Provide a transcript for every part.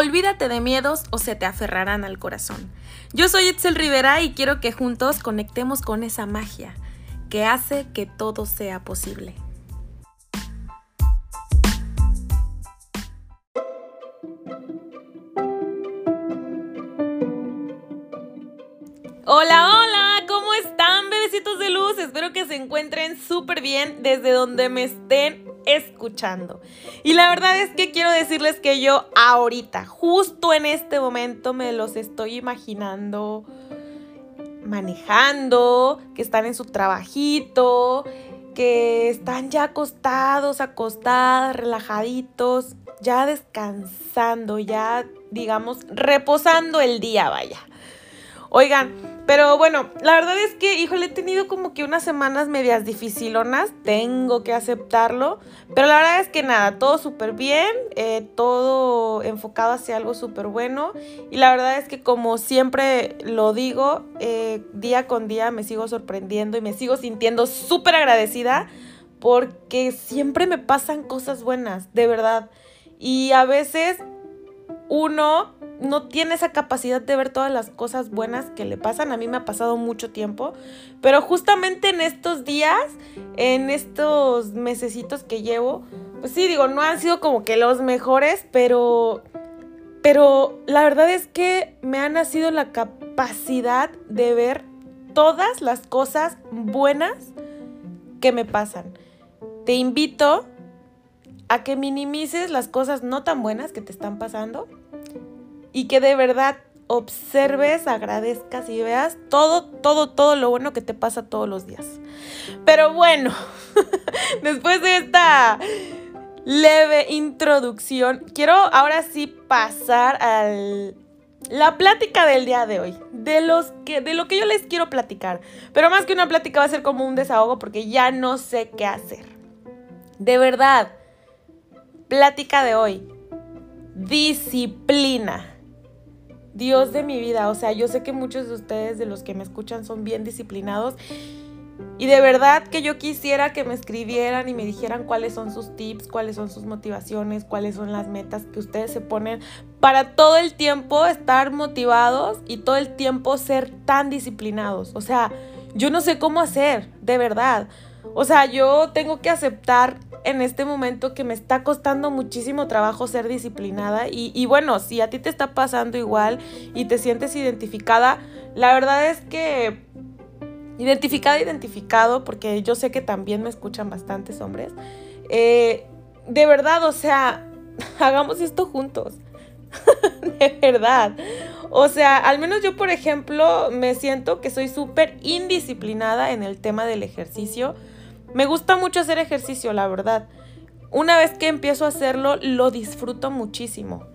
Olvídate de miedos o se te aferrarán al corazón. Yo soy Itzel Rivera y quiero que juntos conectemos con esa magia que hace que todo sea posible. Hola, hola, ¿cómo están, bebecitos de luz? Espero que se encuentren súper bien desde donde me estén escuchando. Y la verdad es que quiero decirles que yo ahorita, justo en este momento, me los estoy imaginando manejando, que están en su trabajito, que están ya acostados, acostadas, relajaditos, ya descansando, ya digamos, reposando el día, vaya. Oigan, pero bueno, la verdad es que, híjole, he tenido como que unas semanas medias dificilonas, tengo que aceptarlo, pero la verdad es que nada, todo súper bien, eh, todo enfocado hacia algo súper bueno y la verdad es que como siempre lo digo, eh, día con día me sigo sorprendiendo y me sigo sintiendo súper agradecida porque siempre me pasan cosas buenas, de verdad. Y a veces uno no tiene esa capacidad de ver todas las cosas buenas que le pasan. A mí me ha pasado mucho tiempo, pero justamente en estos días, en estos mesecitos que llevo, pues sí, digo, no han sido como que los mejores, pero pero la verdad es que me ha nacido la capacidad de ver todas las cosas buenas que me pasan. Te invito a que minimices las cosas no tan buenas que te están pasando y que de verdad observes, agradezcas y veas todo, todo, todo lo bueno que te pasa todos los días. Pero bueno, después de esta leve introducción, quiero ahora sí pasar a la plática del día de hoy, de, los que, de lo que yo les quiero platicar. Pero más que una plática va a ser como un desahogo porque ya no sé qué hacer. De verdad, plática de hoy, disciplina. Dios de mi vida. O sea, yo sé que muchos de ustedes, de los que me escuchan, son bien disciplinados. Y de verdad que yo quisiera que me escribieran y me dijeran cuáles son sus tips, cuáles son sus motivaciones, cuáles son las metas que ustedes se ponen para todo el tiempo estar motivados y todo el tiempo ser tan disciplinados. O sea, yo no sé cómo hacer, de verdad. O sea, yo tengo que aceptar en este momento que me está costando muchísimo trabajo ser disciplinada y, bueno, si a ti te está pasando igual y te sientes identificada, la verdad es que identificada, identificado, porque yo sé que también me escuchan bastantes hombres, eh, de verdad, o sea, hagamos esto juntos. de verdad. O sea, al menos yo, por ejemplo, me siento que soy súper indisciplinada en el tema del ejercicio. Me gusta mucho hacer ejercicio, la verdad. Una vez que empiezo a hacerlo, lo disfruto muchísimo.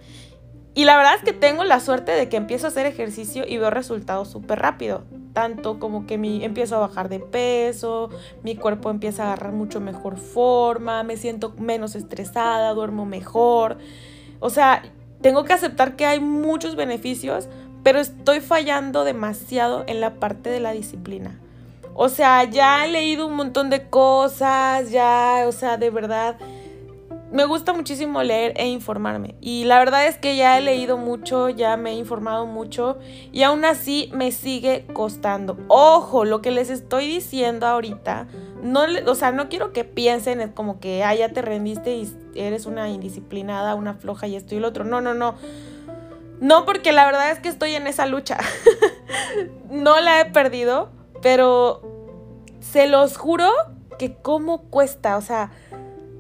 Y la verdad es que tengo la suerte de que empiezo a hacer ejercicio y veo resultados súper rápido. Tanto como que mi, empiezo a bajar de peso, mi cuerpo empieza a agarrar mucho mejor forma, me siento menos estresada, duermo mejor. O sea, tengo que aceptar que hay muchos beneficios, pero estoy fallando demasiado en la parte de la disciplina. O sea, ya he leído un montón de cosas, ya, o sea, de verdad, me gusta muchísimo leer e informarme. Y la verdad es que ya he leído mucho, ya me he informado mucho y aún así me sigue costando. Ojo, lo que les estoy diciendo ahorita, no, o sea, no quiero que piensen como que, ah, ya te rendiste y eres una indisciplinada, una floja y esto y lo otro. No, no, no. No, porque la verdad es que estoy en esa lucha. no la he perdido pero se los juro que cómo cuesta, o sea,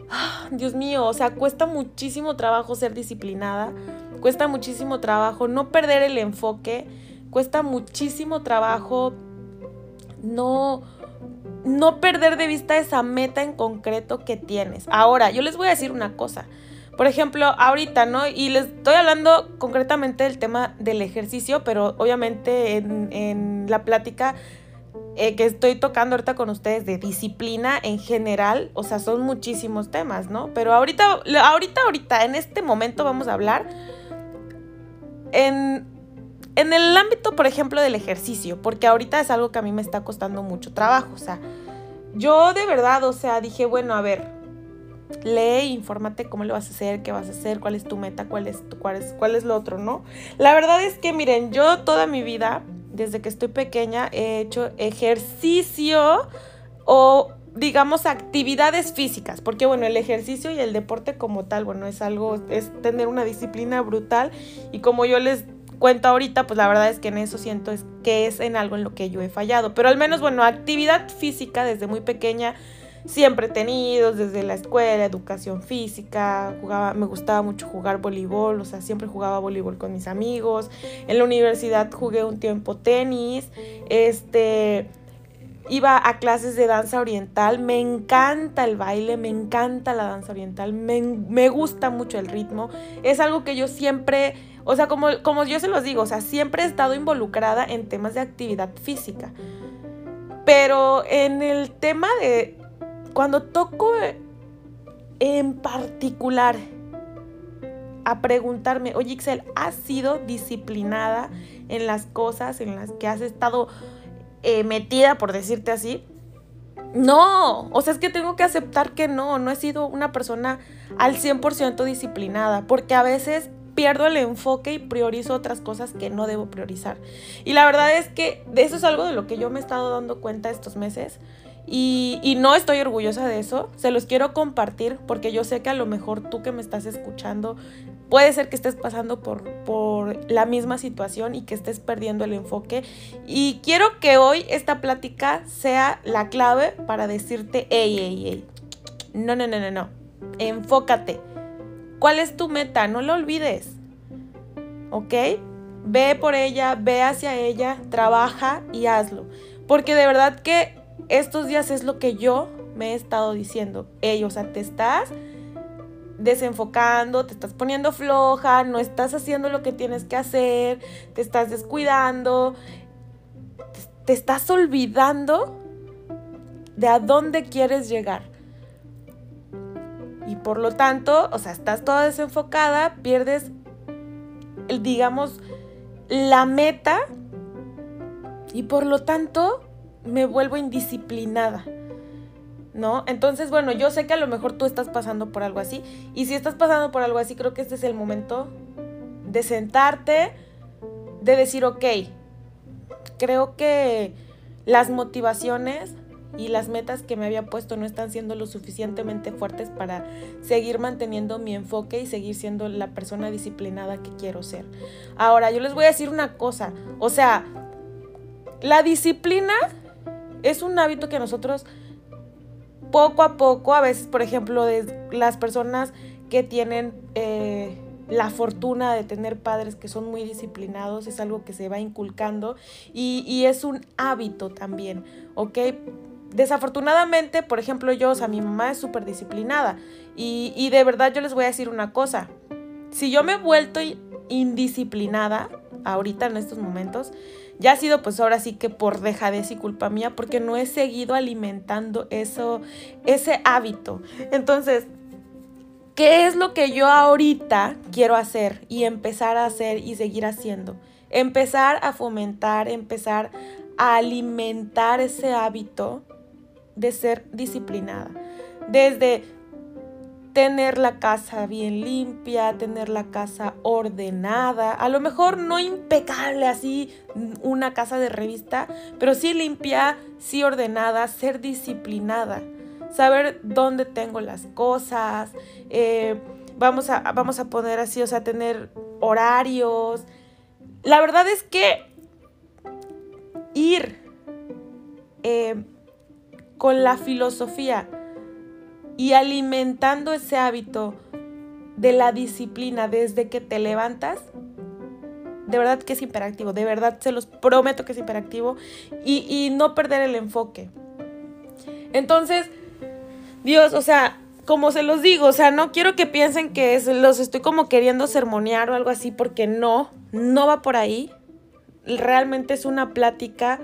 Dios mío, o sea, cuesta muchísimo trabajo ser disciplinada, cuesta muchísimo trabajo no perder el enfoque, cuesta muchísimo trabajo no no perder de vista esa meta en concreto que tienes. Ahora, yo les voy a decir una cosa. Por ejemplo, ahorita, ¿no? Y les estoy hablando concretamente del tema del ejercicio, pero obviamente en, en la plática eh, que estoy tocando ahorita con ustedes de disciplina en general, o sea, son muchísimos temas, ¿no? Pero ahorita, ahorita, ahorita, en este momento vamos a hablar en, en el ámbito, por ejemplo, del ejercicio, porque ahorita es algo que a mí me está costando mucho trabajo, o sea, yo de verdad, o sea, dije, bueno, a ver, lee, infórmate cómo lo vas a hacer, qué vas a hacer, cuál es tu meta, cuál es, cuál es, cuál es lo otro, ¿no? La verdad es que, miren, yo toda mi vida, desde que estoy pequeña, he hecho ejercicio o digamos, actividades físicas, porque bueno, el ejercicio y el deporte como tal, bueno, es algo, es tener una disciplina brutal y como yo les cuento ahorita, pues la verdad es que en eso siento es que es en algo en lo que yo he fallado, pero al menos, bueno, actividad física desde muy pequeña siempre he tenido, desde la escuela, educación física, jugaba, me gustaba mucho jugar voleibol, o sea, siempre jugaba voleibol con mis amigos, en la universidad jugué un tiempo tenis, este iba a clases de danza oriental, me encanta el baile, me encanta la danza oriental, me, gusta mucho el ritmo, es algo que yo siempre, o sea, como, como yo se los digo, o sea, siempre he estado involucrada en temas de actividad física, pero en el tema de, cuando toco en particular a preguntarme, oye Ixel, ¿has sido disciplinada en las cosas en las que has estado eh, metida, por decirte así. No, o sea, es que tengo que aceptar que no, no he sido una persona al 100% disciplinada, porque a veces pierdo el enfoque y priorizo otras cosas que no debo priorizar. Y la verdad es que eso es algo de lo que yo me he estado dando cuenta estos meses. Y, no estoy orgullosa de eso, se los quiero compartir porque yo sé que a lo mejor tú que me estás escuchando Puede ser que estés pasando por, por la misma situación y que estés perdiendo el enfoque. Y quiero que hoy esta plática sea la clave para decirte, hey, hey, hey. No, no, no, no, no. Enfócate. ¿Cuál es tu meta? No lo olvides. ¿Ok? Ve por ella, ve hacia ella, trabaja y hazlo. Porque de verdad que estos días es lo que yo me he estado diciendo. Ey, o sea, te estás desenfocando, te estás poniendo floja, no estás haciendo lo que tienes que hacer, te estás descuidando, te estás olvidando de a dónde quieres llegar. Y por lo tanto, o sea, estás toda desenfocada, pierdes, digamos, la meta y por lo tanto me vuelvo indisciplinada. ¿no? Entonces, bueno, yo sé que a lo mejor tú estás pasando por algo así. Y si estás pasando por algo así, creo que este es el momento de sentarte, de decir, ok, creo que las motivaciones y las metas que me había puesto no están siendo lo suficientemente fuertes para seguir manteniendo mi enfoque y seguir siendo la persona disciplinada que quiero ser. Ahora, yo les voy a decir una cosa, o sea, la disciplina es un hábito que nosotros poco a poco, a veces, por ejemplo, de las personas que tienen eh, la fortuna de tener padres que son muy disciplinados, es algo que se va inculcando y, es un hábito también, ¿ok? Desafortunadamente, por ejemplo, yo, o sea, mi mamá es súper disciplinada y, y de verdad yo les voy a decir una cosa, si yo me he vuelto indisciplinada ahorita en estos momentos, ya ha sido pues ahora sí que por dejadez y culpa mía porque no he seguido alimentando eso, ese hábito. Entonces, ¿qué es lo que yo ahorita quiero hacer y empezar a hacer y seguir haciendo? Empezar a fomentar, empezar a alimentar ese hábito de ser disciplinada. Desde tener la casa bien limpia, tener la casa ordenada, a lo mejor no impecable así una casa de revista, pero sí limpia, sí ordenada, ser disciplinada, saber dónde tengo las cosas, eh, vamos, a, vamos a poner así, o sea, tener horarios. La verdad es que ir eh, con la filosofía, y alimentando ese hábito de la disciplina desde que te levantas, de verdad que es imperactivo, de verdad se los prometo que es imperactivo y, no perder el enfoque. Entonces, Dios, o sea, como se los digo, o sea, no quiero que piensen que los estoy como queriendo sermonear o algo así, porque no, no va por ahí. Realmente es una plática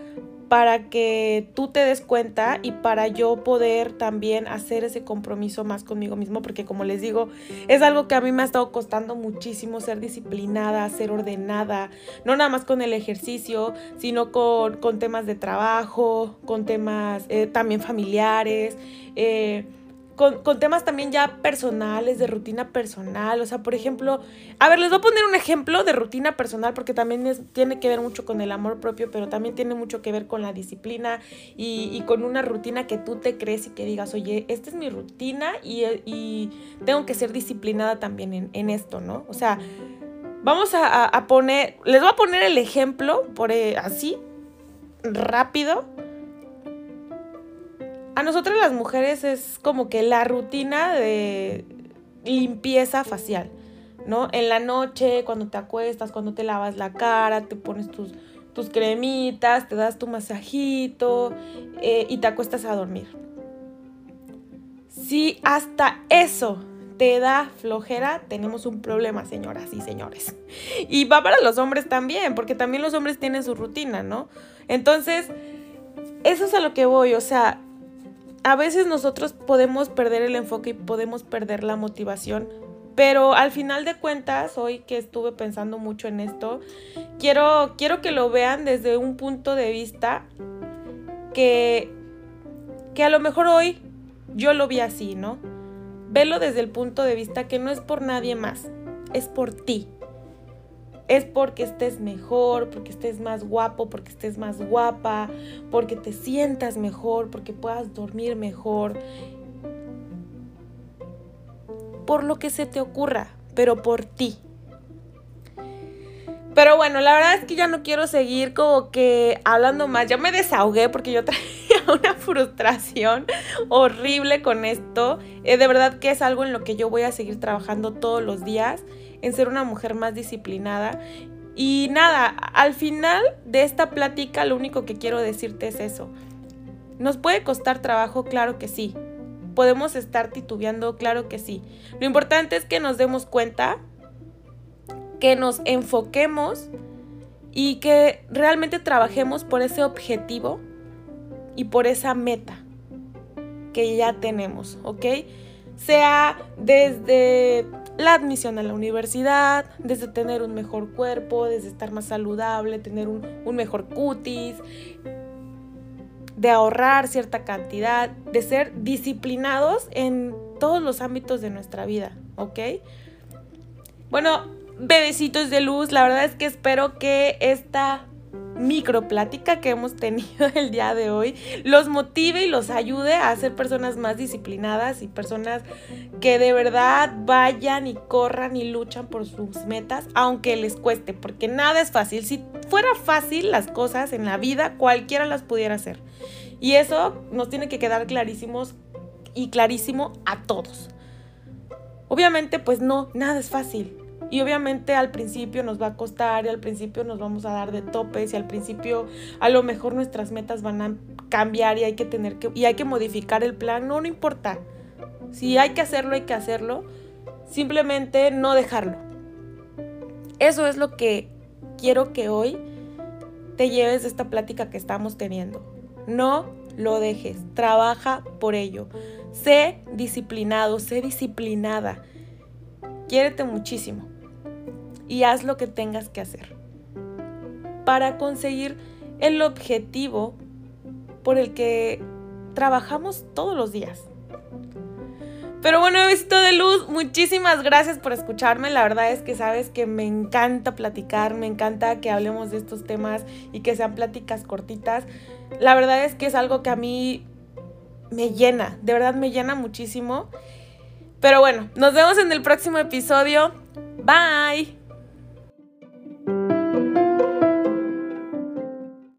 para que tú te des cuenta y para yo poder también hacer ese compromiso más conmigo mismo, porque como les digo, es algo que a mí me ha estado costando muchísimo ser disciplinada, ser ordenada, no nada más con el ejercicio, sino con, temas de trabajo, con temas eh, también familiares. Eh, con, temas también ya personales, de rutina personal. O sea, por ejemplo, a ver, les voy a poner un ejemplo de rutina personal porque también tiene que ver mucho con el amor propio, pero también tiene mucho que ver con la disciplina y, con una rutina que tú te crees y que digas, oye, esta es mi rutina y, tengo que ser disciplinada también en, esto, ¿no? O sea, vamos a, poner, les voy a poner el ejemplo por eh, así, rápido a nosotros las mujeres es como que la rutina de limpieza facial, ¿no? En la noche, cuando te acuestas, cuando te lavas la cara, te pones tus, tus cremitas, te das tu masajito eh, y te acuestas a dormir. Si hasta eso te da flojera, tenemos un problema, señoras y señores. Y va para los hombres también, porque también los hombres tienen su rutina, ¿no? Entonces, eso es a lo que voy, o sea, a veces nosotros podemos perder el enfoque y podemos perder la motivación, pero al final de cuentas, hoy que estuve pensando mucho en esto, quiero, quiero que lo vean desde un punto de vista que, que a lo mejor hoy yo lo vi así, ¿no? Velo desde el punto de vista que no es por nadie más, es por ti es porque estés mejor, porque estés más guapo, porque estés más guapa, porque te sientas mejor, porque puedas dormir mejor. Por lo que se te ocurra, pero por ti. Pero bueno, la verdad es que ya no quiero seguir como que hablando más. Ya me desahogué porque yo traía una frustración horrible con esto. Eh, de verdad que es algo en lo que yo voy a seguir trabajando todos los días en ser una mujer más disciplinada. Y nada, al final de esta plática lo único que quiero decirte es eso. ¿Nos puede costar trabajo? Claro que sí. ¿Podemos estar titubeando? Claro que sí. Lo importante es que nos demos cuenta, que nos enfoquemos y que realmente trabajemos por ese objetivo y por esa meta que ya tenemos, ¿ok? Sea desde la admisión a la universidad, desde tener un mejor cuerpo, desde estar más saludable, tener un, mejor cutis, de ahorrar cierta cantidad, de ser disciplinados en todos los ámbitos de nuestra vida, ¿ok? Bueno, bebecitos de luz, la verdad es que espero que esta microplática que hemos tenido el día de hoy los motive y los ayude a ser personas más disciplinadas y personas que de verdad vayan y corran y luchan por sus metas, aunque les cueste, porque nada es fácil. Si fuera fácil las cosas en la vida, cualquiera las pudiera hacer. Y eso nos tiene que quedar clarísimos y clarísimo a todos. Obviamente, pues no, nada es fácil. Y obviamente al principio nos va a costar y al principio nos vamos a dar de topes y al principio a lo mejor nuestras metas van a cambiar y hay que tener que y hay que modificar el plan, no no importa. Si hay que hacerlo, hay que hacerlo. Simplemente no dejarlo. Eso es lo que quiero que hoy te lleves de esta plática que estamos teniendo. No lo dejes, trabaja por ello. Sé disciplinado, sé disciplinada. Quiérete muchísimo y haz lo que tengas que hacer para conseguir el objetivo por el que trabajamos todos los días. Pero bueno, besito de luz, muchísimas gracias por escucharme. La verdad es que sabes que me encanta platicar, me encanta que hablemos de estos temas y que sean pláticas cortitas. La verdad es que es algo que a mí me llena, de verdad me llena muchísimo. Pero bueno, nos vemos en el próximo episodio. Bye.